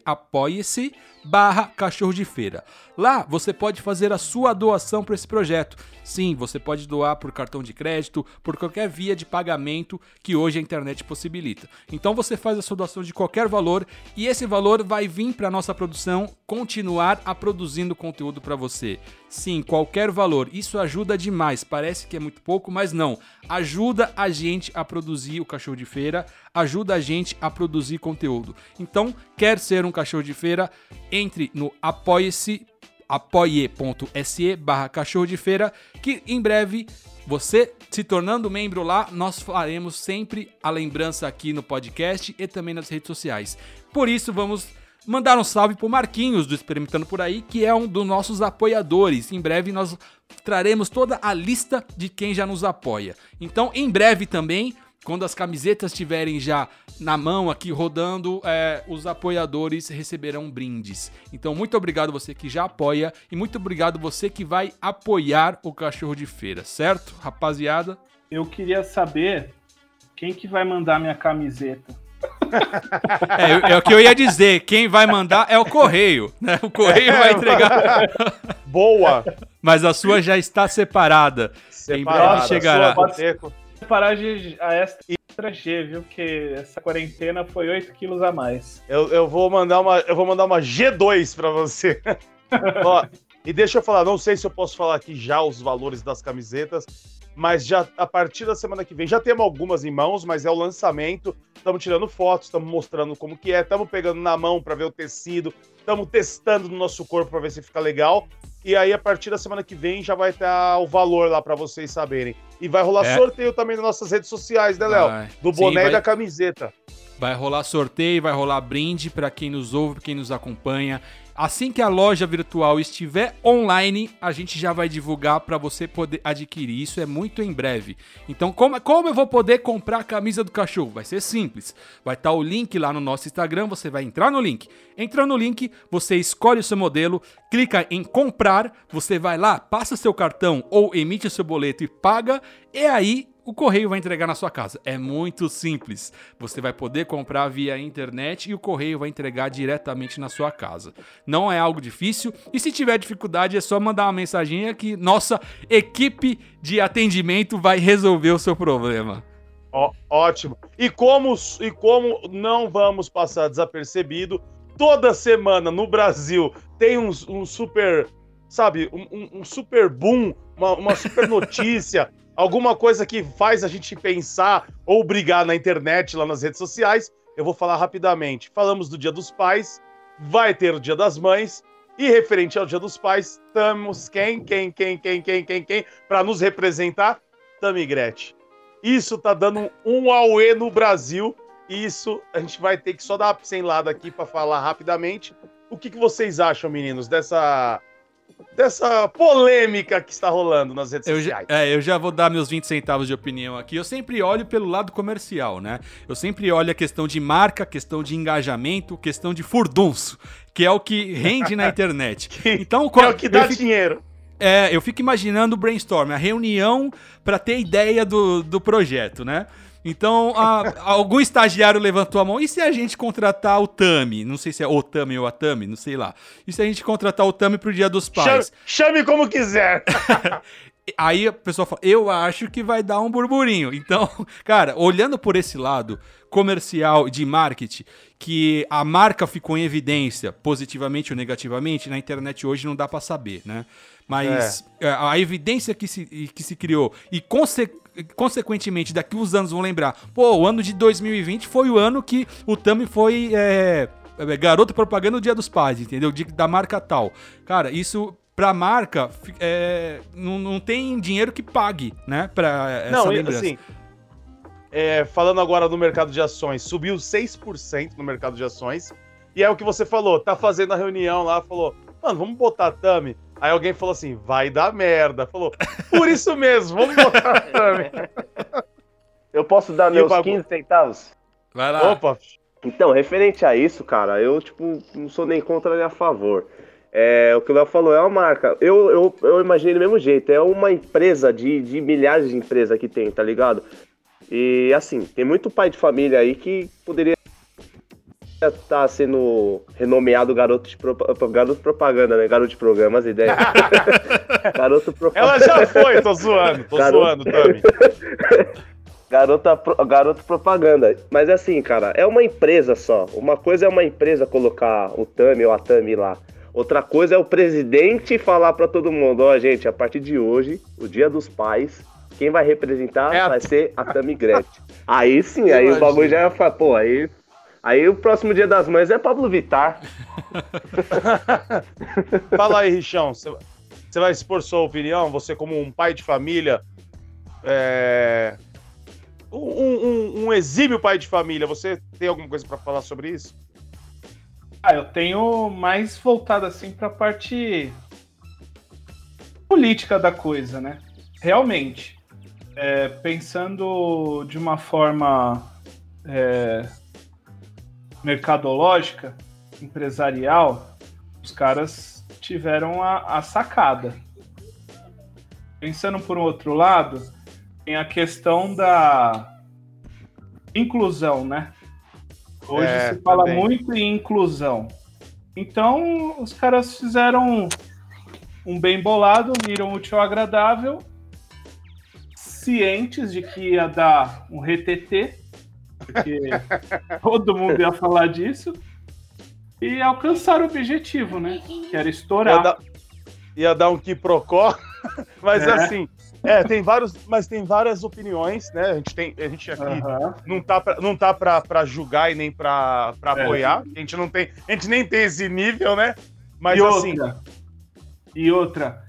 apoie-se, barra cachorro de feira. Lá você pode fazer a sua doação para esse projeto. Sim, você pode doar por cartão de crédito, por qualquer via de pagamento que hoje a internet possibilita. Então você faz a sua doação de qualquer valor e esse valor vai vir para nossa produção continuar a produzindo conteúdo para você. Sim, qualquer valor. Isso ajuda demais. Parece que é muito pouco, mas não. Ajuda a gente a produzir o cachorro de feira, ajuda a gente a produzir conteúdo. Então, quer ser um cachorro de feira? Entre no apoie-se apoie.se barra cachorro de feira, que em breve você se tornando membro lá, nós faremos sempre a lembrança aqui no podcast e também nas redes sociais. Por isso, vamos mandar um salve pro Marquinhos do Experimentando Por Aí, que é um dos nossos apoiadores. Em breve nós traremos toda a lista de quem já nos apoia. Então, em breve também, quando as camisetas estiverem já na mão aqui rodando, é, os apoiadores receberão brindes. Então, muito obrigado você que já apoia e muito obrigado você que vai apoiar o Cachorro de Feira, certo, rapaziada? Eu queria saber quem que vai mandar minha camiseta. É, é o que eu ia dizer. Quem vai mandar é o correio, né? O correio vai entregar, Boa! mas a sua já está separada. Em breve Separada, chegará. De a extra G, viu? Porque essa quarentena foi 8 quilos a mais. Eu, eu vou mandar uma, eu vou mandar uma G2 pra você. Ó, e deixa eu falar, não sei se eu posso falar aqui já os valores das camisetas, mas já a partir da semana que vem já temos algumas em mãos, mas é o lançamento. Estamos tirando fotos, estamos mostrando como que é, estamos pegando na mão para ver o tecido, estamos testando no nosso corpo para ver se fica legal. E aí a partir da semana que vem já vai estar o valor lá para vocês saberem. E vai rolar É. sorteio também nas nossas redes sociais, né, Léo? Do Sim, boné vai- e da camiseta. Vai rolar sorteio, vai rolar brinde para quem nos ouve, pra quem nos acompanha. Assim que a loja virtual estiver online, a gente já vai divulgar para você poder adquirir. Isso é muito em breve. Então, como, como eu vou poder comprar a camisa do cachorro? Vai ser simples. Vai estar o link lá no nosso Instagram. Você vai entrar no link. Entrando no link, você escolhe o seu modelo, clica em comprar. Você vai lá, passa seu cartão ou emite o seu boleto e paga. E aí o correio vai entregar na sua casa. É muito simples. Você vai poder comprar via internet e o correio vai entregar diretamente na sua casa. Não é algo difícil e se tiver dificuldade é só mandar uma mensaginha que nossa equipe de atendimento vai resolver o seu problema. Ó, ótimo. E como, e como não vamos passar desapercebido, toda semana no Brasil tem um, um super, sabe, um, um- um super boom, uma, uma super notícia, alguma coisa que faz a gente pensar ou brigar na internet, lá nas redes sociais. Eu vou falar rapidamente. Falamos do Dia dos Pais, vai ter o Dia das Mães. E referente ao Dia dos Pais, estamos quem, quem, quem, quem, quem, quem, quem, para nos representar? Tamigrete. Isso tá dando um auê no Brasil. E isso a gente vai ter que só dar uma pincelada aqui para falar rapidamente. O que, que vocês acham, meninos, dessa dessa polêmica que está rolando nas redes Eu já, sociais. é, eu já vou dar meus 20 centavos de opinião aqui. Eu sempre olho pelo lado comercial, né? Eu sempre olho a questão de marca, questão de engajamento, questão de furdunço, que é o que rende na internet. Então, Que é o que dá fico- dinheiro. É, eu fico imaginando o brainstorm, a reunião pra ter ideia do, do projeto, né? Então, a- algum estagiário levantou a mão. E se a gente contratar o Tami? Não sei se é o Tami ou a Tami, não sei lá. E se a gente contratar o Tami pro Dia dos Chame, Pais? chame como quiser. Aí a pessoa fala, eu acho que vai dar um burburinho. Então, cara, olhando por esse lado comercial de marketing, que a marca ficou em evidência, positivamente ou negativamente, na internet hoje não dá pra saber, né? Mas é, a evidência que se, que se criou e conse- consequentemente daqui uns anos vão lembrar, pô, o ano de 2020 foi o ano que o Tami foi é, é, garoto propaganda no Dia dos Pais, entendeu? De- da marca tal. Cara, isso pra marca é, não, não tem dinheiro que pague, né? Pra essa Não, lembrança. assim, é, falando agora no mercado de ações, subiu 6% no mercado de ações. E é o que você falou, tá fazendo a reunião lá, falou, mano, vamos botar a Tami. Aí alguém falou assim, vai dar merda. Falou, por isso mesmo, vamos botar a Tami. Eu posso dar E meus bagulho? 15 centavos? Vai lá. Opa, Então, referente a isso, cara, eu, tipo, não sou nem contra nem a favor. É, o que o Léo falou é uma marca. Eu, eu, eu imaginei do mesmo jeito. É uma empresa de, de milhares de empresas que tem, tá ligado? E, assim, tem muito pai de família aí que poderia estar sendo renomeado garoto de propa- garoto propaganda, né? Garoto de programas, ideia. garoto propaganda. ela já foi, tô zoando, tô Garoto. zoando, Tami. Garota, pro- garoto propaganda. Mas assim, cara, é uma empresa só. Uma coisa é uma empresa colocar o Tami ou a Tami lá. Outra coisa é o presidente falar pra todo mundo, ó, gente, a partir de hoje, o Dia dos Pais, quem vai representar É a- vai ser a Tami Gretchen. Aí sim, aí o bagulho já fala, pô, aí Aí o próximo dia das mães é Pablo Vittar. Fala aí, Richão, você vai expor sua opinião? Você como um pai de família, é, um, um- um exímio pai de família, você tem alguma coisa pra falar sobre isso? Ah, eu tenho mais voltado assim pra parte política da coisa, né? Realmente, é, pensando de uma forma é, mercadológica, empresarial, os caras tiveram a, a sacada. Pensando por um outro lado, tem a questão da inclusão, né? Hoje É, se fala também. muito em inclusão. Então, os caras fizeram um bem bolado, uniram o útil ao agradável, cientes de que ia dar um RTT, porque todo mundo ia falar disso, e alcançaram o objetivo, né? Que era Ia estourar. dar, ia dar um quiprocó, mas É. assim, é, tem vários, mas tem várias opiniões, né? A gente tem, a gente aqui Aham. não tá pra, não tá pra, pra julgar e nem pra, pra É. apoiar. A gente não tem, a gente nem tem esse nível, né? Mas e assim, outra, e outra,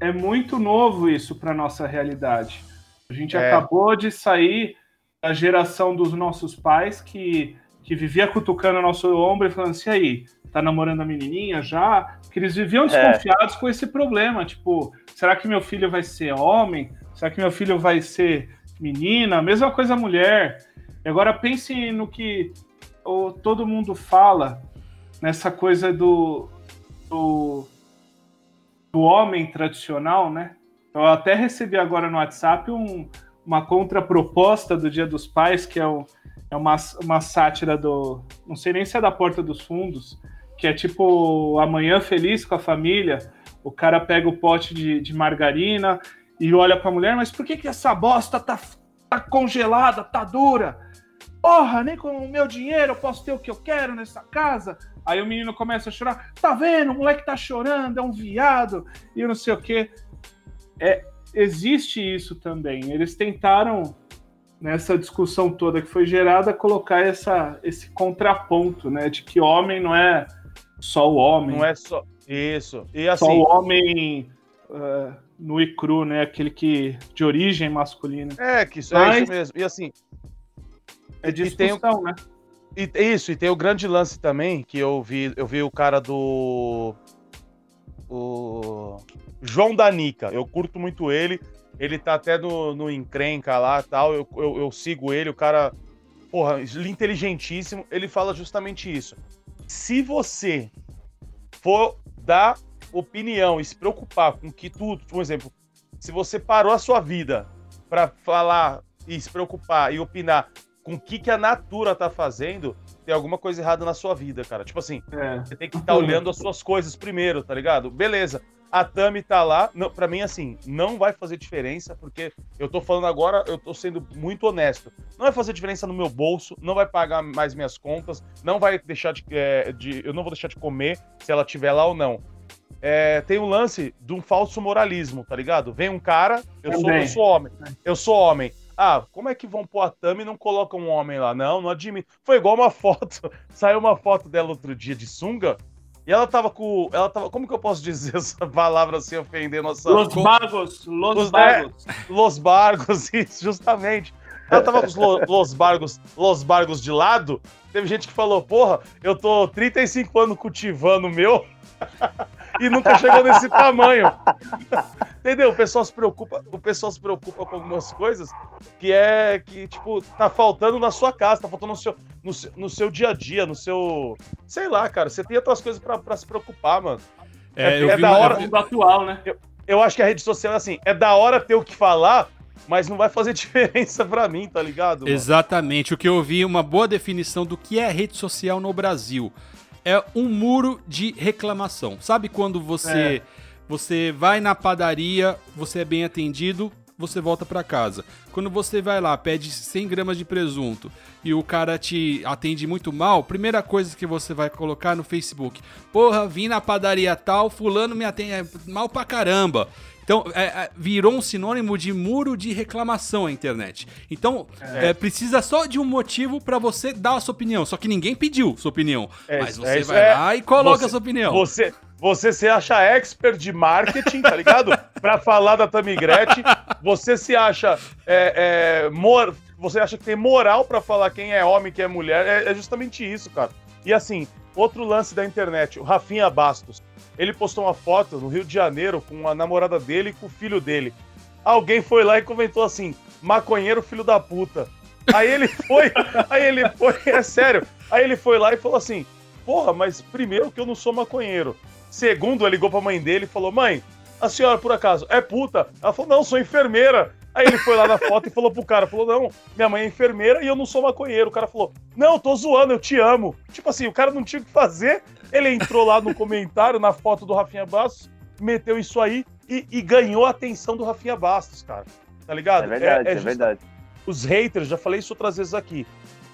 é muito novo isso para nossa realidade. A gente É. acabou de sair da geração dos nossos pais que, que vivia cutucando o nosso ombro e falando assim, "E aí, tá namorando a menininha já? Que eles viviam desconfiados com esse problema, tipo, será que meu filho vai ser homem? Será que meu filho vai ser menina? Mesma coisa mulher. E agora pense no que o, todo mundo fala nessa coisa do, do, do homem tradicional, né? Eu até recebi agora no WhatsApp um- uma contraproposta do Dia dos Pais, que é, o- é uma, uma sátira do. Não sei nem se é da Porta dos Fundos, que é tipo amanhã feliz com a família. O cara pega o pote de, de margarina e olha pra mulher, mas por que, que essa bosta tá, tá congelada, tá dura? Porra, nem com o meu dinheiro eu posso ter o que eu quero nessa casa. Aí o menino começa a chorar. Tá vendo? O moleque tá chorando, é um viado, e não sei o quê. É, existe isso também. Eles tentaram, nessa discussão toda que foi gerada, colocar essa, esse contraponto, né? De que homem não é só o homem. não é só isso. E só assim, o homem uh, nu e cru, né? Aquele que de origem masculina. é que isso é Mas- isso mesmo. E assim, É E tem o- discussão, né? E, isso, e tem o grande lance também, que eu vi, eu vi o cara do. o João Danica. Eu curto muito ele. Ele tá até no, no encrenca lá tal. Eu, eu, eu sigo ele, o cara, porra, inteligentíssimo. Ele fala justamente isso. Se você for dar opinião e se preocupar com que tudo, por exemplo, se você parou a sua vida para falar e se preocupar e opinar com o que, que a natura tá fazendo, tem alguma coisa errada na sua vida, cara. Tipo assim, é. você tem que estar tá olhando as suas coisas primeiro, tá ligado? Beleza. A Tami tá lá, não, pra mim, assim, não vai fazer diferença, porque eu tô falando agora, eu tô sendo muito honesto. Não vai fazer diferença no meu bolso, não vai pagar mais minhas contas, não vai deixar de. É, de eu não vou deixar de comer se ela tiver lá ou não. É, tem um lance de um falso moralismo, tá ligado? Vem um cara, eu sou, eu sou homem, eu sou homem. Ah, como é que vão pôr a Tami e não colocam um homem lá? Não, não admito. Foi igual uma foto. Saiu uma foto dela outro dia de sunga. E ela tava com. Ela tava. Como que eu posso dizer essa palavra sem ofender nossa. Los Bargos! Los, Los Bargos! É, Los Bargos, isso, justamente. Ela tava com os Los Bargos, Los Bargos de lado. Teve gente que falou, porra, eu tô 35 anos cultivando o meu. e nunca chegou nesse tamanho. Entendeu? O pessoal se preocupa, o pessoal se preocupa com algumas coisas que é que tipo tá faltando na sua casa, tá faltando no seu no, no seu dia a dia, no seu, sei lá, cara, você tem outras coisas para se preocupar, mano. É, é, é da hora do atual, né? Eu, eu acho que a rede social é assim, é da hora ter o que falar, mas não vai fazer diferença para mim, tá ligado? Mano? Exatamente. O que eu vi uma boa definição do que é rede social no Brasil é um muro de reclamação. Sabe quando você é. você vai na padaria, você é bem atendido, você volta para casa. Quando você vai lá, pede 100 gramas de presunto e o cara te atende muito mal, primeira coisa que você vai colocar no Facebook: Porra, vim na padaria tal, fulano me atende é mal pra caramba. Então, é, é, virou um sinônimo de muro de reclamação a internet. Então, é. É, precisa só de um motivo para você dar a sua opinião. Só que ninguém pediu sua opinião. É mas você vai lá e coloca você, a sua opinião. Você, você se acha expert de marketing, tá ligado? pra falar da Tamigrete. Você se acha. É, mor, você acha que tem moral para falar quem é homem, quem é mulher. É, justamente isso, cara. E assim, outro lance da internet, o Rafinha Bastos. Ele postou uma foto no Rio de Janeiro com a namorada dele e com o filho dele. Alguém foi lá e comentou assim: maconheiro filho da puta. Aí ele foi, aí ele foi, é sério. Aí ele foi lá e falou assim: Porra, mas primeiro que eu não sou maconheiro. Segundo, ele ligou pra mãe dele e falou: Mãe, a senhora por acaso é puta? Ela falou: Não, sou enfermeira. Aí ele foi lá na foto e falou pro cara, falou, não, minha mãe é enfermeira e eu não sou maconheiro. O cara falou, não, tô zoando, eu te amo. Tipo assim, o cara não tinha o que fazer. Ele entrou lá no comentário, na foto do Rafinha Bastos, meteu isso aí e, e ganhou a atenção do Rafinha Bastos, cara. Tá ligado? É verdade, é, é, é verdade. Os haters, já falei isso outras vezes aqui.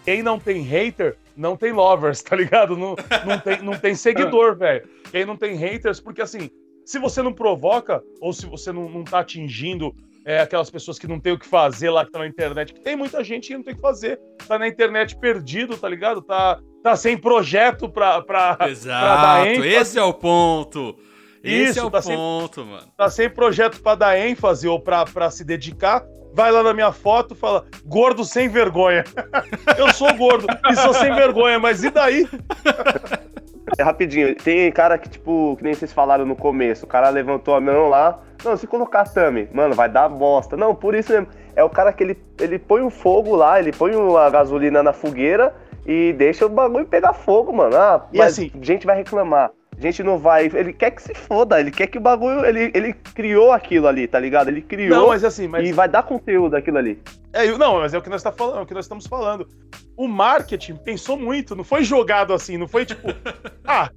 Quem não tem hater, não tem lovers, tá ligado? Não, não, tem, não tem seguidor, velho. Quem não tem haters, porque assim, se você não provoca, ou se você não, não tá atingindo é, aquelas pessoas que não tem o que fazer lá que estão na internet, que tem muita gente que não tem o que fazer, tá na internet perdido, tá ligado? Tá, tá sem projeto pra, pra, Exato, pra dar ênfase. esse é o ponto. Esse Isso, é o tá ponto, sem, mano. Tá sem projeto pra dar ênfase ou pra, pra se dedicar, vai lá na minha foto e fala, gordo sem vergonha. Eu sou gordo e sou sem vergonha, mas e daí? É rapidinho, tem cara que, tipo, que nem vocês falaram no começo, o cara levantou a mão lá, não, se colocar Tami, mano, vai dar bosta. Não, por isso mesmo. É o cara que ele, ele põe o fogo lá, ele põe a gasolina na fogueira e deixa o bagulho pegar fogo, mano. Ah, e mas assim, gente vai reclamar. A gente não vai. Ele quer que se foda, ele quer que o bagulho. Ele, ele criou aquilo ali, tá ligado? Ele criou. Não, mas assim, mas... E vai dar conteúdo aquilo ali. É, não, mas é o que nós tá falando, é o que nós estamos falando. O marketing pensou muito, não foi jogado assim, não foi tipo, ah,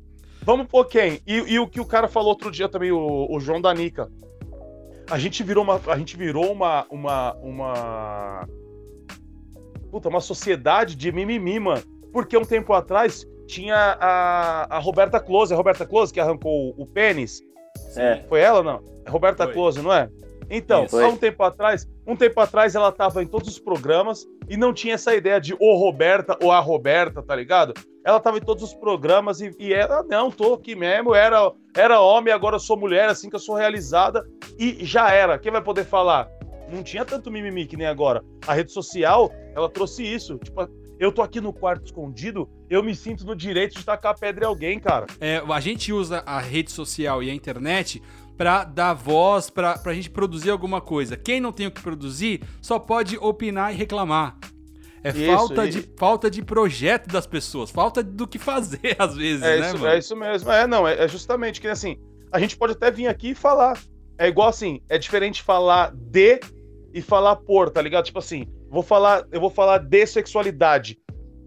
vamos pôr quem? E, e, o que o cara falou outro dia também, o, o João Danica a gente virou uma, a gente virou uma, uma, uma, puta, uma sociedade de mimimi, mano. Porque um tempo atrás tinha a, a Roberta Close, a Roberta Close que arrancou o pênis. É. Foi ela ou não? É Roberta Foi. Close, não é? Então, há um tempo atrás, um tempo atrás ela tava em todos os programas e não tinha essa ideia de o Roberta ou a Roberta, tá ligado? Ela tava em todos os programas e, e ela, não, tô aqui mesmo, era, era homem, agora eu sou mulher, assim que eu sou realizada e já era. Quem vai poder falar? não tinha tanto mimimi que nem agora. A rede social, ela trouxe isso. Tipo, eu tô aqui no quarto escondido, eu me sinto no direito de tacar pedra em alguém, cara. É, a gente usa a rede social e a internet para dar voz, para a gente produzir alguma coisa. Quem não tem o que produzir só pode opinar e reclamar. É Isso, falta, e- de, falta de projeto das pessoas, falta do que fazer às vezes, É, né, isso, mano? é isso mesmo. É, não, é, é justamente que assim, a gente pode até vir aqui e falar. É igual assim, é diferente falar de e falar por, tá ligado? Tipo assim, vou falar, eu vou falar de sexualidade.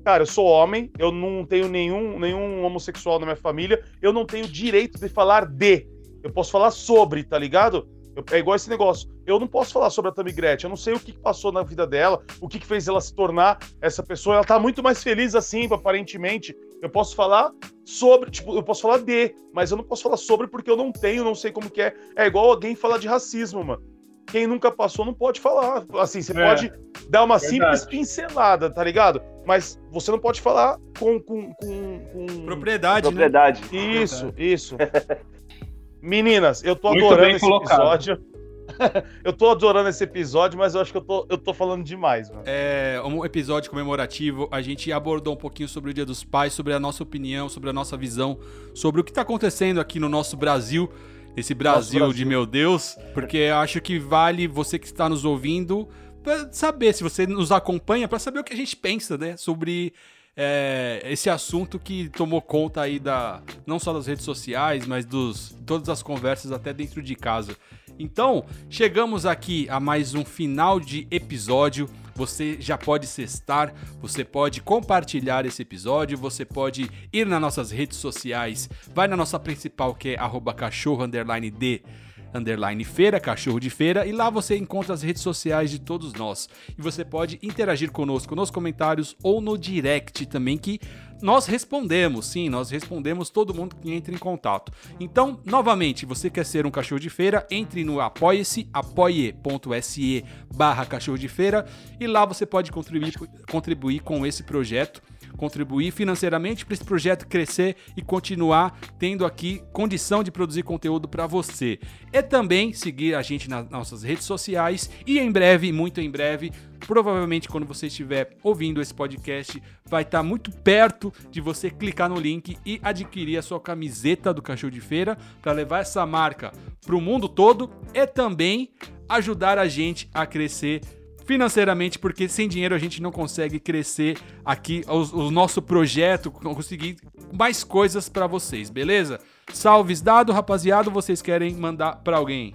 Cara, eu sou homem, eu não tenho nenhum, nenhum homossexual na minha família, eu não tenho direito de falar de. Eu posso falar sobre, tá ligado? Eu- é igual esse negócio. Eu não posso falar sobre a Tammy Gretchen. Eu não sei o que passou na vida dela, o que, que fez ela se tornar essa pessoa. Ela tá muito mais feliz assim, aparentemente. Eu posso falar sobre, tipo, eu posso falar de, mas eu não posso falar sobre porque eu não tenho, não sei como que é. É igual alguém falar de racismo, mano. Quem nunca passou não pode falar. Assim, você É, pode dar uma verdade. simples pincelada, tá ligado? Mas você não pode falar com. com, com, com... Propriedade, né? Propriedade. Isso, isso. Meninas, eu tô Muito adorando esse colocado. episódio. eu tô adorando esse episódio, mas eu acho que eu tô, eu tô falando demais, mano. É um episódio comemorativo. A gente abordou um pouquinho sobre o Dia dos Pais, sobre a nossa opinião, sobre a nossa visão, sobre o que tá acontecendo aqui no nosso Brasil, esse Brasil, Brasil. de meu Deus, porque eu acho que vale você que está nos ouvindo pra saber se você nos acompanha pra saber o que a gente pensa, né, sobre é, esse assunto que tomou conta aí da não só das redes sociais, mas dos todas as conversas até dentro de casa. Então, chegamos aqui a mais um final de episódio. Você já pode cestar, você pode compartilhar esse episódio, você pode ir nas nossas redes sociais, vai na nossa principal que é arroba cachorro underline de underline feira, cachorro de feira, e lá você encontra as redes sociais de todos nós. E você pode interagir conosco nos comentários ou no direct também, que nós respondemos, sim, nós respondemos todo mundo que entra em contato. Então, novamente, você quer ser um cachorro de feira, entre no apoie-se, apoie.se barra cachorro de feira, e lá você pode contribuir, contribuir com esse projeto contribuir financeiramente para esse projeto crescer e continuar tendo aqui condição de produzir conteúdo para você. E também seguir a gente nas nossas redes sociais e em breve, muito em breve, provavelmente quando você estiver ouvindo esse podcast, vai estar muito perto de você clicar no link e adquirir a sua camiseta do Cachorro de Feira para levar essa marca para o mundo todo e também ajudar a gente a crescer financeiramente, porque sem dinheiro a gente não consegue crescer aqui o, o nosso projeto, conseguir mais coisas pra vocês, beleza? Salves dado, rapaziada, vocês querem mandar pra alguém?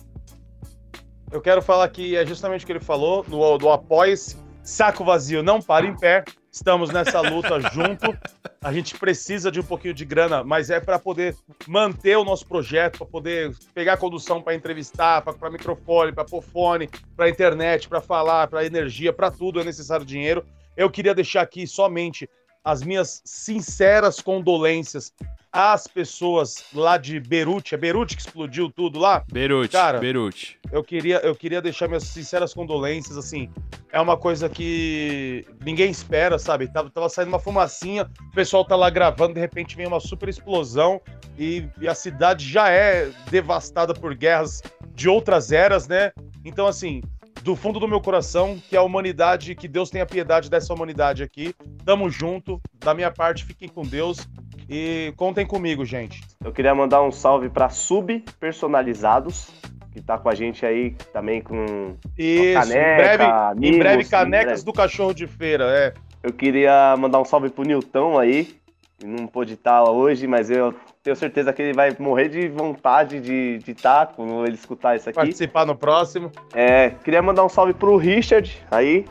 Eu quero falar que é justamente o que ele falou, no, do apoia-se, saco vazio, não para em pé. Estamos nessa luta junto. A gente precisa de um pouquinho de grana, mas é para poder manter o nosso projeto, para poder pegar condução para entrevistar, para microfone, para fone, para internet, para falar, para energia, para tudo é necessário dinheiro. Eu queria deixar aqui somente as minhas sinceras condolências às pessoas lá de Beirute. É Beirute que explodiu tudo lá? Beirute, Cara, Beirute. eu queria, eu queria deixar minhas sinceras condolências, assim. É uma coisa que ninguém espera, sabe? Tava, tava saindo uma fumacinha, o pessoal tá lá gravando, de repente vem uma super explosão e, e a cidade já é devastada por guerras de outras eras, né? Então, assim, do fundo do meu coração, que a humanidade, que Deus tenha piedade dessa humanidade aqui. Tamo junto. Da minha parte, fiquem com Deus. E contem comigo, gente. Eu queria mandar um salve pra Sub Personalizados, que tá com a gente aí também com. Isso, Caneca, em breve, em mimos, breve em canecas breve. do cachorro de feira, é. Eu queria mandar um salve pro Nilton aí, não pôde estar hoje, mas eu tenho certeza que ele vai morrer de vontade de estar tá, quando ele escutar isso aqui. Participar no próximo. É, queria mandar um salve pro Richard aí,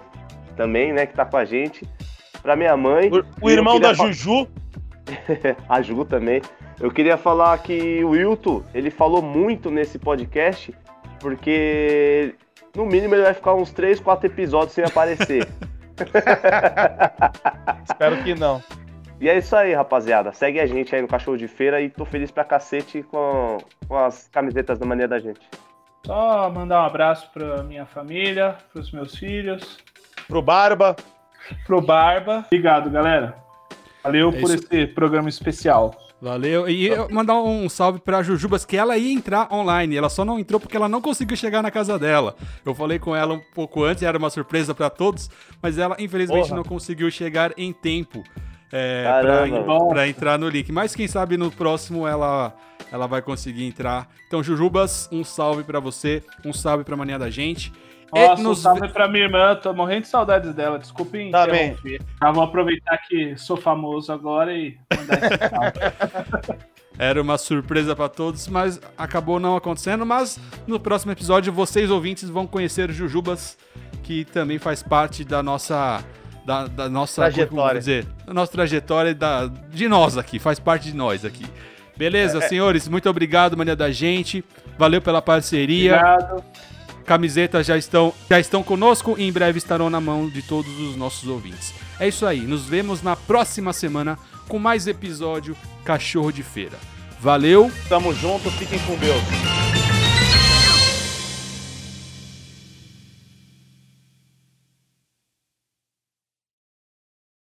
também, né, que tá com a gente. Pra minha mãe. O, o irmão da Juju. a Ju também. Eu queria falar que o Wilton, ele falou muito nesse podcast, porque no mínimo ele vai ficar uns 3, 4 episódios sem aparecer. Espero que não. E é isso aí, rapaziada. Segue a gente aí no Cachorro de Feira e tô feliz pra cacete com, com as camisetas da mania da gente. Só mandar um abraço pra minha família, pros meus filhos, Pro Barba. pro Barba. Obrigado, galera. Valeu É por isso. esse programa especial. Valeu. E eu mandar um salve pra Jujubas, que ela ia entrar online. Ela só não entrou porque ela não conseguiu chegar na casa dela. Eu falei com ela um pouco antes, era uma surpresa pra todos, mas ela infelizmente Porra. não conseguiu chegar em tempo é, pra entrar no link. Mas quem sabe no próximo ela, ela vai conseguir entrar. Então, Jujubas, um salve pra você, um salve pra mania da gente. Nossa, um nos salve pra minha irmã, tô morrendo de saudades dela, desculpe Também. interromper. Tá, vou aproveitar que sou famoso agora e mandar esse salve. Era uma surpresa pra todos, mas acabou não acontecendo. Mas no próximo episódio, vocês ouvintes vão conhecer Jujubas, que também faz parte da nossa. Da, da nossa Trajetória. dizer, da nossa trajetória da, de nós aqui, faz parte de nós aqui. Beleza, senhores, muito obrigado, mania da gente. Valeu pela parceria. Obrigado. Camisetas já estão, já estão conosco e em breve estarão na mão de todos os nossos ouvintes. É isso aí, nos vemos na próxima semana com mais episódio Cachorro de Feira. Valeu! Tamo junto, fiquem com Deus.